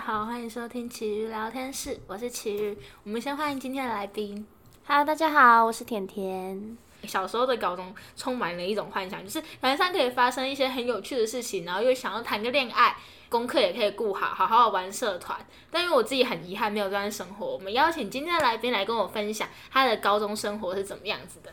好，欢迎收听奇遇聊天室，我是奇遇。我们先欢迎今天的来宾。Hello，大家好，我是甜甜。小时候的高中充满了一种幻想，就是感觉上可以发生一些很有趣的事情，然后又想要谈个恋爱，功课也可以顾好，好好玩社团。但因为我自己很遗憾没有这样生活，我们邀请今天的来宾来跟我分享他的高中生活是怎么样子的。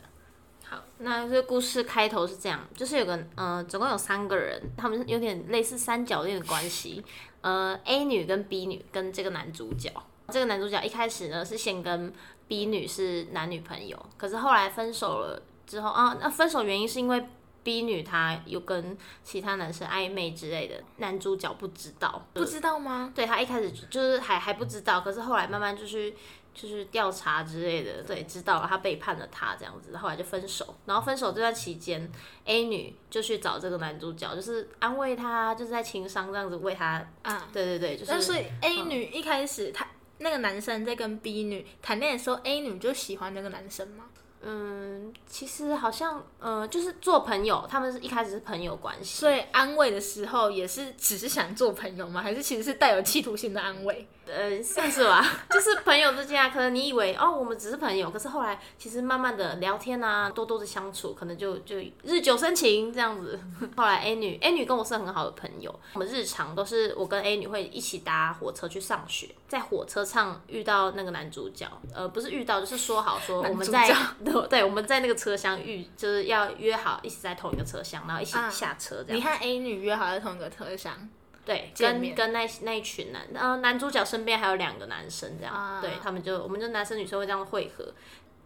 好，那这故事开头是这样，就是有个呃，总共有三个人，他们有点类似三角恋的关系。呃，A 女跟 B 女跟这个男主角，这个男主角一开始呢是先跟 B 女是男女朋友，可是后来分手了之后啊，那分手原因是因为 B 女她有跟其他男生暧昧之类的，男主角不知道，不知道吗？对他一开始就是还还不知道，可是后来慢慢就是就是调查之类的，对，知道了他背叛了他这样子，后来就分手。然后分手这段期间，A 女就去找这个男主角，就是安慰他，就是在情商这样子为他，啊，对对对，就是 A 女一开始她那个男生在跟 B 女谈恋爱的时候，A 女就喜欢那个男生吗？嗯，其实好像呃，就是做朋友，他们是一开始是朋友关系，所以安慰的时候也是只是想做朋友吗？还是其实是带有企图心的安慰？呃，算是吧，就是朋友之间啊，可能你以为哦，我们只是朋友，可是后来其实慢慢的聊天啊，多多的相处，可能就就日久生情这样子。后来 A 女 A 女跟我是很好的朋友，我们日常都是我跟 A 女会一起搭火车去上学，在火车上遇到那个男主角，呃，不是遇到，就是说好说我们在 对我们在那个车厢遇，就是要约好一起在同一个车厢，然后一起下车这样。你和 A 女约好在同一个车厢，对，跟跟那那一群男，呃，男主角身边还有两个男生，这样，啊对他们就我们就男生女生会这样汇合。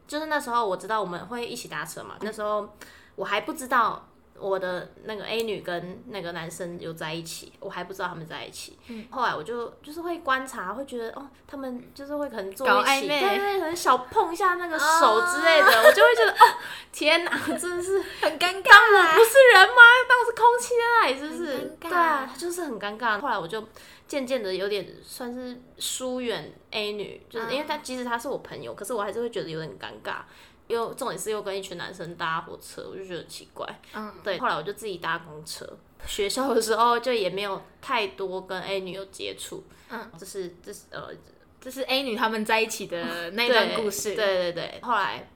就是那时候我知道我们会一起搭车嘛，那时候我还不知道我的那个 A 女跟那个男生有在一起，我还不知道他们在一起。嗯后来我就就是会观察，会觉得哦，他们就是会可能坐一起，暧昧对对，可能小碰一下那个手之类的，我就会觉得哦，天哪，真的是很尴尬当我不是人吗？当我是空气在那里，是不是？很尴尬对啊，就是很尴尬。后来我就渐渐的有点算是疏远 A 女，就是因为她即使她是我朋友，可是我还是会觉得有点尴尬。又重点是又跟一群男生搭火车，我就觉得很奇怪。嗯，对，后来我就自己搭公车。学校的时候就也没有太多跟 A 女有接触，嗯，这是这是呃这是 A 女他们在一起的 那段故事。对，对对对，后来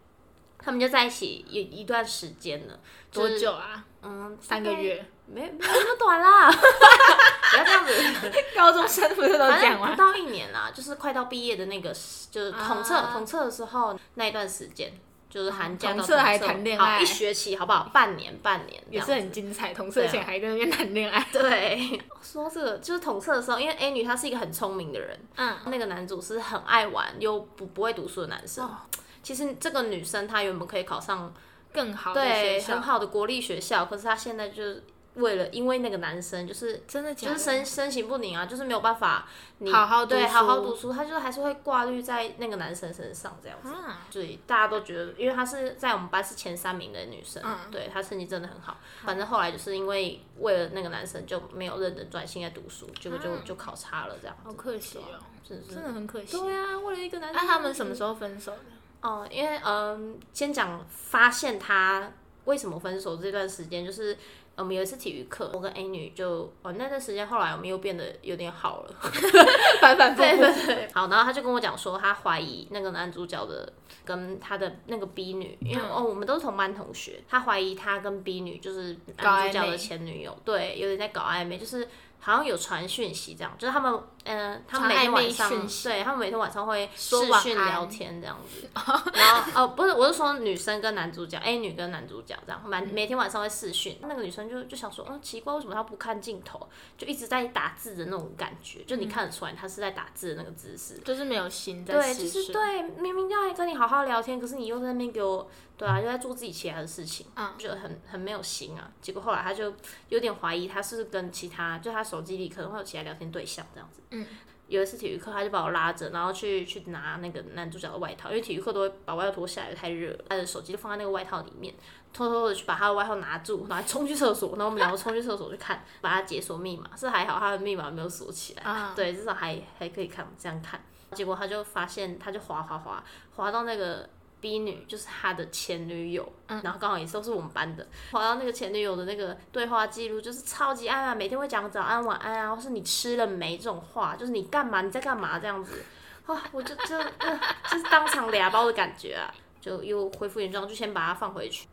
他们就在一起一一段时间了，多就是久啊？嗯，三个月。没没有那么短啦，不要这样子。高中生不是都这反样吗？正不到一年啦，就是快到毕业的那个时，就是统测、啊统测的时候那一段时间，就是寒假到统测还谈恋爱好一学期好不好？半年，半年也是很精彩，同色前还在那边谈恋爱。对。说这个就是同色的时候，因为 A 女她是一个很聪明的人，嗯，那个男主是很爱玩又不不会读书的男生。哦其实这个女生她原本可以考上更好的学校对很，好的国立学校，可是她现在就是为了因为那个男生就是真的假的？就是身身形不宁啊，就是没有办法你好好对好好读书，他就还是会挂虑在那个男生身上这样子。啊，所以大家都觉得，因为她是在我们班是前三名的女生，嗯对她成绩真的很好。反正后来就是因为为了那个男生就没有认真专心在读书，结果就就考差了这样子。好可惜哦，真的是真的很可惜。对啊，为了一个男生那生。他们什么时候分手的？哦，因为嗯，先讲发现他为什么分手这段时间，就是我们有一次体育课，我跟 A 女就哦那段时间，后来我们又变得有点好了，反反复对复。对对。好，然后他就跟我讲说，他怀疑那个男主角的跟他的那个 B 女，因为、嗯哦我们都是同班同学，他怀疑他跟 B 女就是男主角的前女友，对，有点在搞暧昧，就是。好像有传讯息这样，就是他们，嗯、他们每天晚上，对他们每天晚上会视说讯聊天这样子，然后哦，不是，我是说女生跟男主角，A 女跟男主角这样，每每天晚上会视讯。那个女生就就想说，嗯，奇怪，为什么她不看镜头，就一直在打字的那种感觉，就你看得出来她是在打字的那个姿势。就是没有心在对。就是对，明明要跟你好好聊天，可是你又在那边给我，对啊，又在做自己其他的事情，嗯觉得很很没有心啊。结果后来他就有点怀疑，他是跟其他，就他手机里可能会有其他聊天对象这样子。嗯。有一次体育课，他就把我拉着，然后去去拿那个男主角的外套，因为体育课都会把外套脱下来，太热了，他的手机就放在那个外套里面，偷偷的去把他的外套拿住，然后冲去厕所，然后我们两个冲去厕所去看，把他解锁密码，是还好他的密码没有锁起来，啊对，至少还还可以看这样看。结果他就发现，他就滑滑滑滑到那个 B 女就是他的前女友，嗯。然后刚好也都是我们班的，滑到那个前女友的那个对话记录，就是超级爱啊，每天会讲早安晚安啊，或是你吃了没这种话，就是你干嘛你在干嘛这样子，啊，我就就呃就是当场俩包的感觉啊，就又恢复原状，就先把它放回去。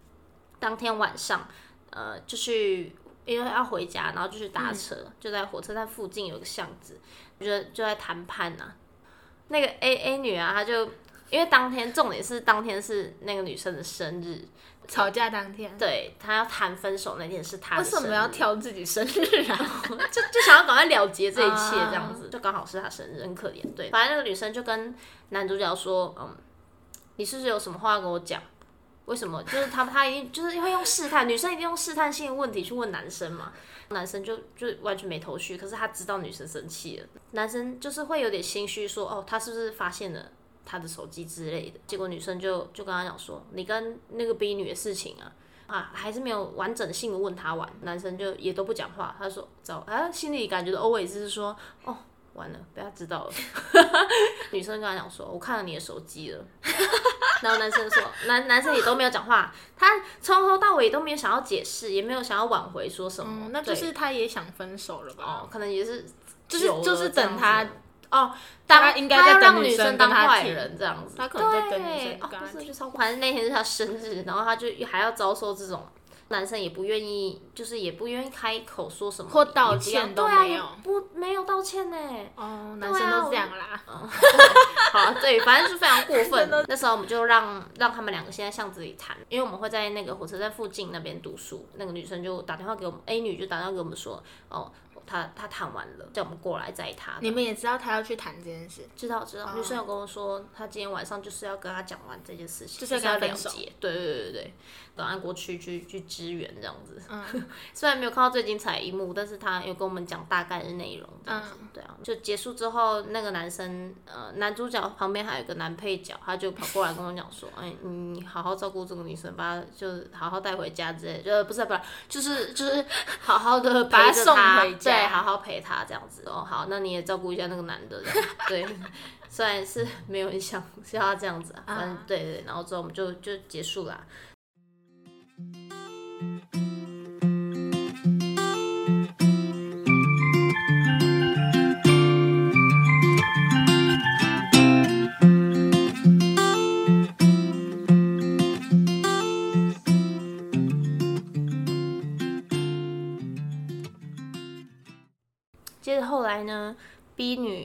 当天晚上，呃，就去因为要回家，然后就去搭车，就在火车站附近有个巷子，就就在谈判呐、那个 A A 女啊，她就因为当天重点是当天是那个女生的生日，吵架当天，对她要谈分手那天是她的为生日，什么要挑自己生日啊？就就想要赶快了结这一切，啊这样子，就刚好是她生日，很可怜。对，反正那个女生就跟男主角说，嗯，你是不是有什么话要跟我讲？为什么？就是他他一定就是会用试探，女生一定用试探性的问题去问男生嘛，男生就就完全没头绪，可是他知道女生生气了，男生就是会有点心虚，说哦，他是不是发现了他的手机之类的？结果女生就就跟他讲说，你跟那个 B 女的事情啊，啊，还是没有完整性的问他完，男生就也都不讲话。他说走，啊，心里感觉的 always 是说，哦，完了，被他知道了。女生跟他讲说，我看了你的手机了。然后男生说，男男生也都没有讲话，他从头到尾都没有想要解释，也没有想要挽回说什么。嗯，那就是他也想分手了吧？哦，可能也是就是就是等他子哦，当他应该他要在等女让女生当坏人这样子，他可能在等女对生跟他哦，不是就超反正那天是他生日，然后他就还要遭受这种。男生也不愿意，就是也不愿意开口说什么，或道歉都没有也不没有道歉呢。哦，男生都这样啦。好，对，反正是非常过分。那时候我们就让让他们两个先在巷子里谈，因为我们会在那个火车站附近那边读书。那个女生就打电话给我们，A 女就打电话给我们说，哦，她她谈完了，叫我们过来载他。你们也知道他要去谈这件事，知道知道，女生有跟我说，她今天晚上就是要跟他讲完这件事情，就是要跟他了解。对对对对对，赶快过去去去支援这样子。嗯 虽然没有看到最精彩一幕，但是他有跟我们讲大概的内容。这样子，嗯对啊，就结束之后，那个男生呃，男主角旁边还有一个男配角，他就跑过来跟我讲说，哎，你好好照顾这个女生，把她就是好好带回家之类的，就不是不是，就是就是好好的 把她送回家对，好好陪他这样子。哦，好，那你也照顾一下那个男的，对。虽然是没有人想是要他这样子啊，反正啊对对，然后之后我们就就结束啦。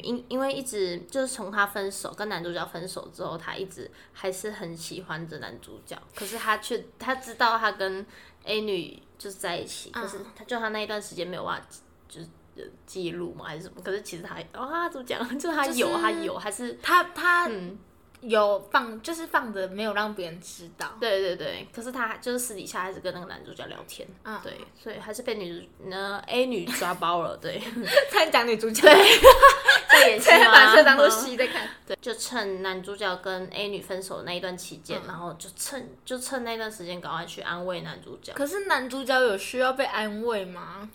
因因为一直就是从他分手跟男主角分手之后，他一直还是很喜欢着男主角，可是他却他知道他跟 A 女就是在一起，可是他就他那一段时间没有办法就是呃记录嘛还是什么，可是其实他哦她怎么讲，就是他有就是她有还是他他嗯有放，就是放着没有让别人知道。对对对，可是他就是私底下还是跟那个男主角聊天，嗯对，所以还是被女主呃 A 女抓包了，对，他讲女主角，在 演戏现在把吗这当做戏在看。对，就趁男主角跟 A 女分手的那一段期间，然后就趁就趁那段时间赶快去安慰男主角。可是男主角有需要被安慰吗？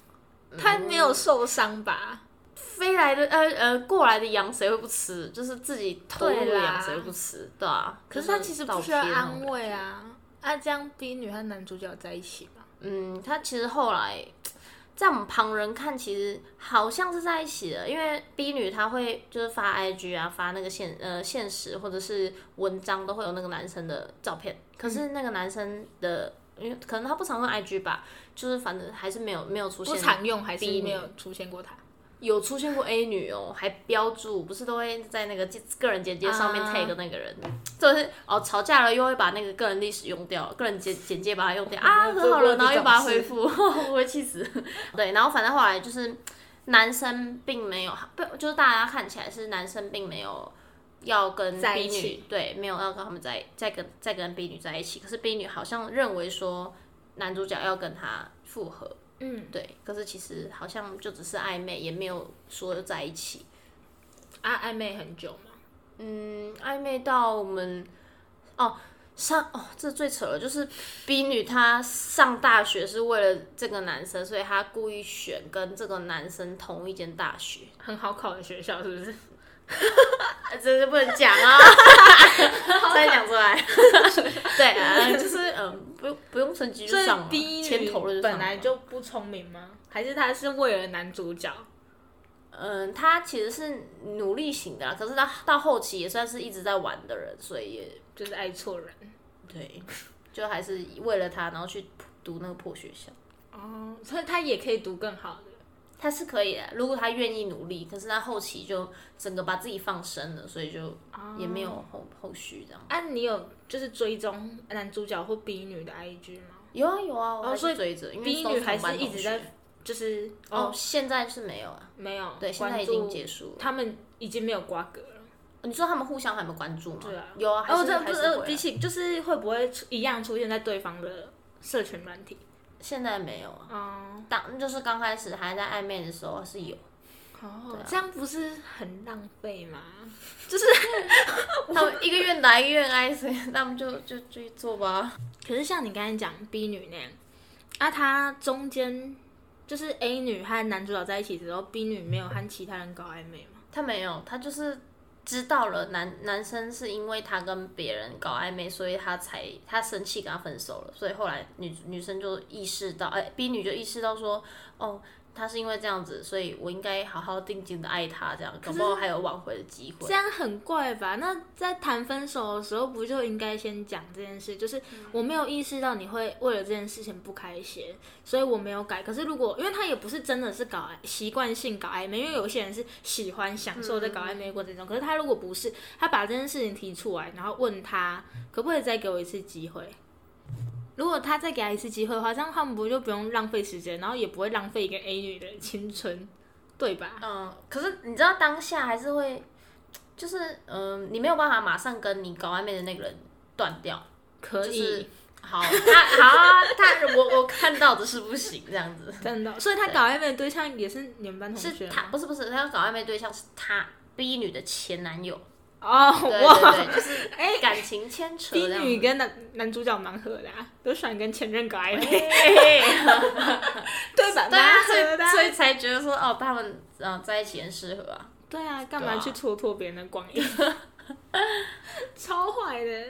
他没有受伤吧？飞来的呃呃过来的羊谁会不吃？就是自己投入的羊谁会不吃？对啊。可是他其实不需要安慰啊。啊，这样 B 女和男主角在一起吧？嗯，他其实后来在我们旁人看，其实好像是在一起的，因为 B 女她会就是发 IG 啊，发那个现呃现实或者是文章都会有那个男生的照片，可是那个男生的。因为可能他不常用 IG 吧，就是反正还是没有没有出现不常用还是没有出现过他？有出现过 A 女哦，还标注，不是都会在那个个人简介上面啊。tag 那个人，就是哦吵架了又会把那个个人历史用掉，个人简简介把它用掉。啊，和好了，然后又把它恢复，我会气死。对，然后反正后来就是男生并没有，不就是大家看起来是男生并没有。要跟 B 女对，没有要跟他们在再跟再跟 B 女在一起，可是 B 女好像认为说男主角要跟他复合，嗯，对，可是其实好像就只是暧昧，也没有说在一起。啊，暧昧很久嘛。嗯，暧昧到我们哦上哦，这最扯了，就是 B 女她上大学是为了这个男生，所以她故意选跟这个男生同一间大学。很好考的学校是不是？这就不能讲啊，再讲出来。对啊，就是嗯，不用不用成绩就所以上了，B 牵女头了本来就不聪明吗？还是他是为了男主角？嗯，他其实是努力型的啦，可是他到后期也算是一直在玩的人，所以也就是爱错人。对，就还是为了他，然后去读那个破学校。哦，所以他也可以读更好的。他是可以的，如果他愿意努力，可是他后期就整个把自己放生了，所以就也没有后后续这样。啊，你有就是追踪男主角或 B 女的 IG 吗有啊有啊，我还哦所以是追着，因为？B 女还是一直在就是哦哦，现在是没有啊，没有对，现在已经结束了。他们已经没有瓜葛了。你说他们互相还没有关注吗？对啊，有啊，还哦，是这不是比起就是会不会出一样出现在对方的社群软体？现在没有啊。嗯，当就是刚开始还在暧昧的时候是有，哦，这样不是很浪费吗？就是他们一个愿打一个愿挨，所以 他们就就就去做吧。可是像你刚才讲 B 女那样，啊，她中间就是 A 女和男主角在一起之后，B 女没有和其他人搞暧昧吗？她没有，她就是知道了男男生是因为他跟别人搞暧昧，所以他才他生气跟他分手了，所以后来女女生就意识到，哎、b 女就意识到说，哦。他是因为这样子，所以我应该好好定睛的爱他，这样可不好还有挽回的机会这。样很怪吧？那在谈分手的时候，不就应该先讲这件事？就是我没有意识到你会为了这件事情不开心，所以我没有改。可是如果因为他也不是真的是搞习惯性搞暧昧，因为有些人是喜欢享受在搞暧昧的过程中。可是他如果不是，他把这件事情提出来，然后问他可不可以再给我一次机会？如果他再给他一次机会的话，这样他们不就不用浪费时间，然后也不会浪费一个 A 女的青春，对吧？嗯，可是你知道当下还是会，就是嗯，你没有办法马上跟你搞暧昧的那个人断掉。可以。就是好，他好啊，他我我看到的是不行这样子。真的，所以他搞暧昧的对象也是你们班同学是？他不是不是，他要搞暧昧对象是他 B 女的前男友，哦，对哇，对对，就是哎感情牵扯子。女跟男男主角蛮合的啊，都喜欢跟前任搞暧昧，对吧？对啊，所以所以才觉得说哦，他们嗯、呃在一起很适合啊。对啊，干嘛去戳破别人的光阴？超坏的。